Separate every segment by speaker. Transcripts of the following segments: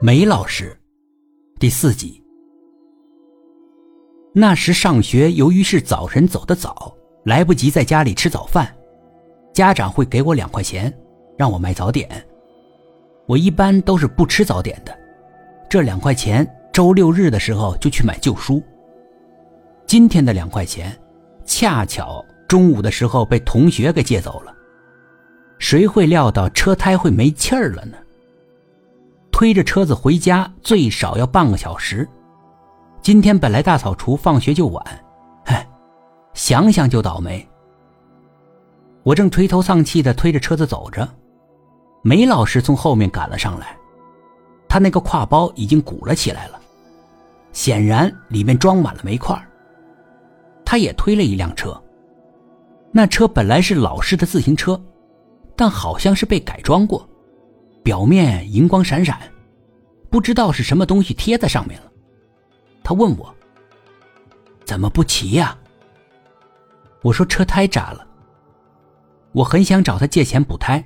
Speaker 1: 梅老师，第四集。那时上学，由于是早晨走得早，来不及在家里吃早饭，家长会给我两块钱，让我买早点。我一般都是不吃早点的，这两块钱周六日的时候就去买旧书。今天的两块钱，恰巧中午的时候被同学给借走了，谁会料到车胎会没气儿了呢？推着车子回家最少要半个小时。今天本来大扫除，放学就晚，唉，想想就倒霉。我正垂头丧气的推着车子走着，梅老师从后面赶了上来，他那个挎包已经鼓了起来了，显然里面装满了煤块。他也推了一辆车，那车本来是老式的自行车，但好像是被改装过。表面银光闪闪，不知道是什么东西贴在上面了。他问我：“怎么不骑呀？”我说：“车胎扎了。”我很想找他借钱补胎，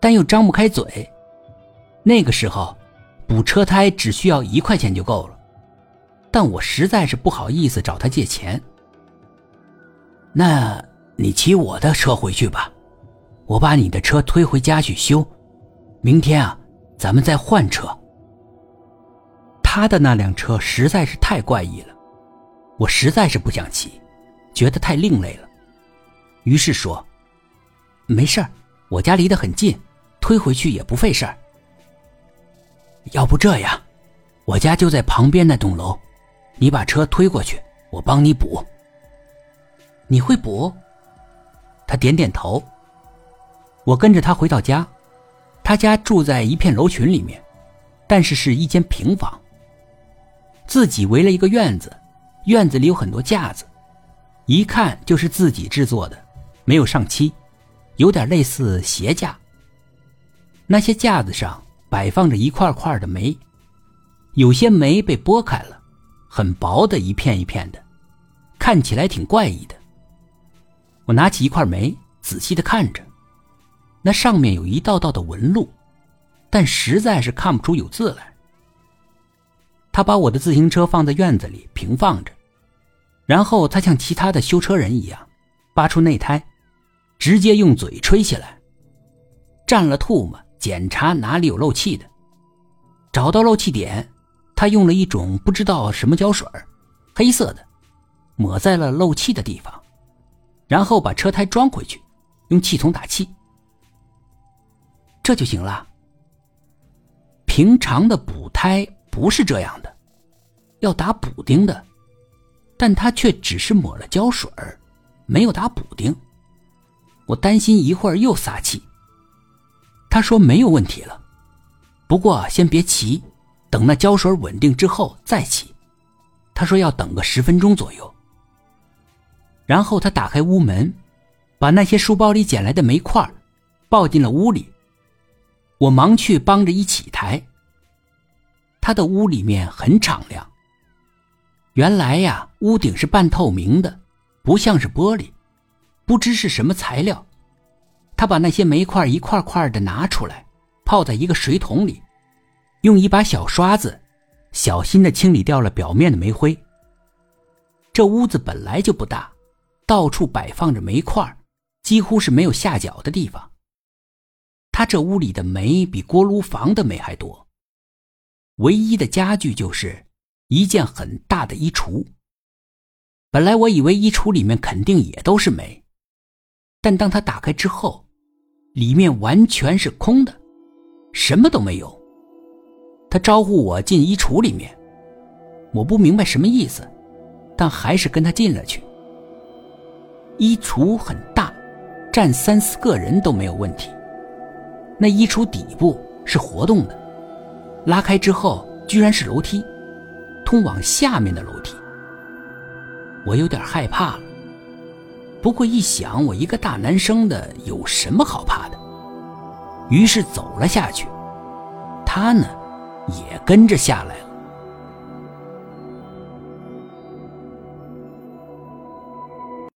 Speaker 1: 但又张不开嘴。那个时候，补车胎只需要一块钱就够了，但我实在是不好意思找他借钱。那你骑我的车回去吧，我把你的车推回家去修。明天啊，咱们再换车。他的那辆车实在是太怪异了，我实在是不想骑，觉得太另类了。于是说：“没事我家离得很近，推回去也不费事儿。要不这样，我家就在旁边那栋楼，你把车推过去，我帮你补。你会补？”他点点头。我跟着他回到家。他家住在一片楼群里面，但是是一间平房。自己围了一个院子，院子里有很多架子，一看就是自己制作的，没有上漆，有点类似鞋架。那些架子上摆放着一块块的煤，有些煤被剥开了，很薄的一片一片的，看起来挺怪异的。我拿起一块煤，仔细的看着。那上面有一道道的纹路，但实在是看不出有字来。他把我的自行车放在院子里平放着，然后他像其他的修车人一样，拔出内胎，直接用嘴吹起来，蘸了唾沫检查哪里有漏气的，找到漏气点，他用了一种不知道什么胶水，黑色的，抹在了漏气的地方，然后把车胎装回去，用气筒打气。这就行了。平常的补胎不是这样的，要打补丁的，但他却只是抹了胶水没有打补丁。我担心一会儿又撒气。他说没有问题了，不过先别骑，等那胶水稳定之后再骑。他说要等个十分钟左右。然后他打开屋门，把那些书包里捡来的煤块抱进了屋里。我忙去帮着一起抬。他的屋里面很敞亮。原来呀，屋顶是半透明的，不像是玻璃，不知是什么材料。他把那些煤块一块块的拿出来，泡在一个水桶里，用一把小刷子，小心的清理掉了表面的煤灰。这屋子本来就不大，到处摆放着煤块，几乎是没有下脚的地方。他这屋里的煤比锅炉房的煤还多，唯一的家具就是一件很大的衣橱。本来我以为衣橱里面肯定也都是煤，但当他打开之后，里面完全是空的，什么都没有。他招呼我进衣橱里面，我不明白什么意思，但还是跟他进了去。衣橱很大，站三四个人都没有问题。那衣橱底部是活动的，拉开之后居然是楼梯，通往下面的楼梯。我有点害怕了，不过一想我一个大男生的有什么好怕的，于是走了下去。他呢，也跟着下来了。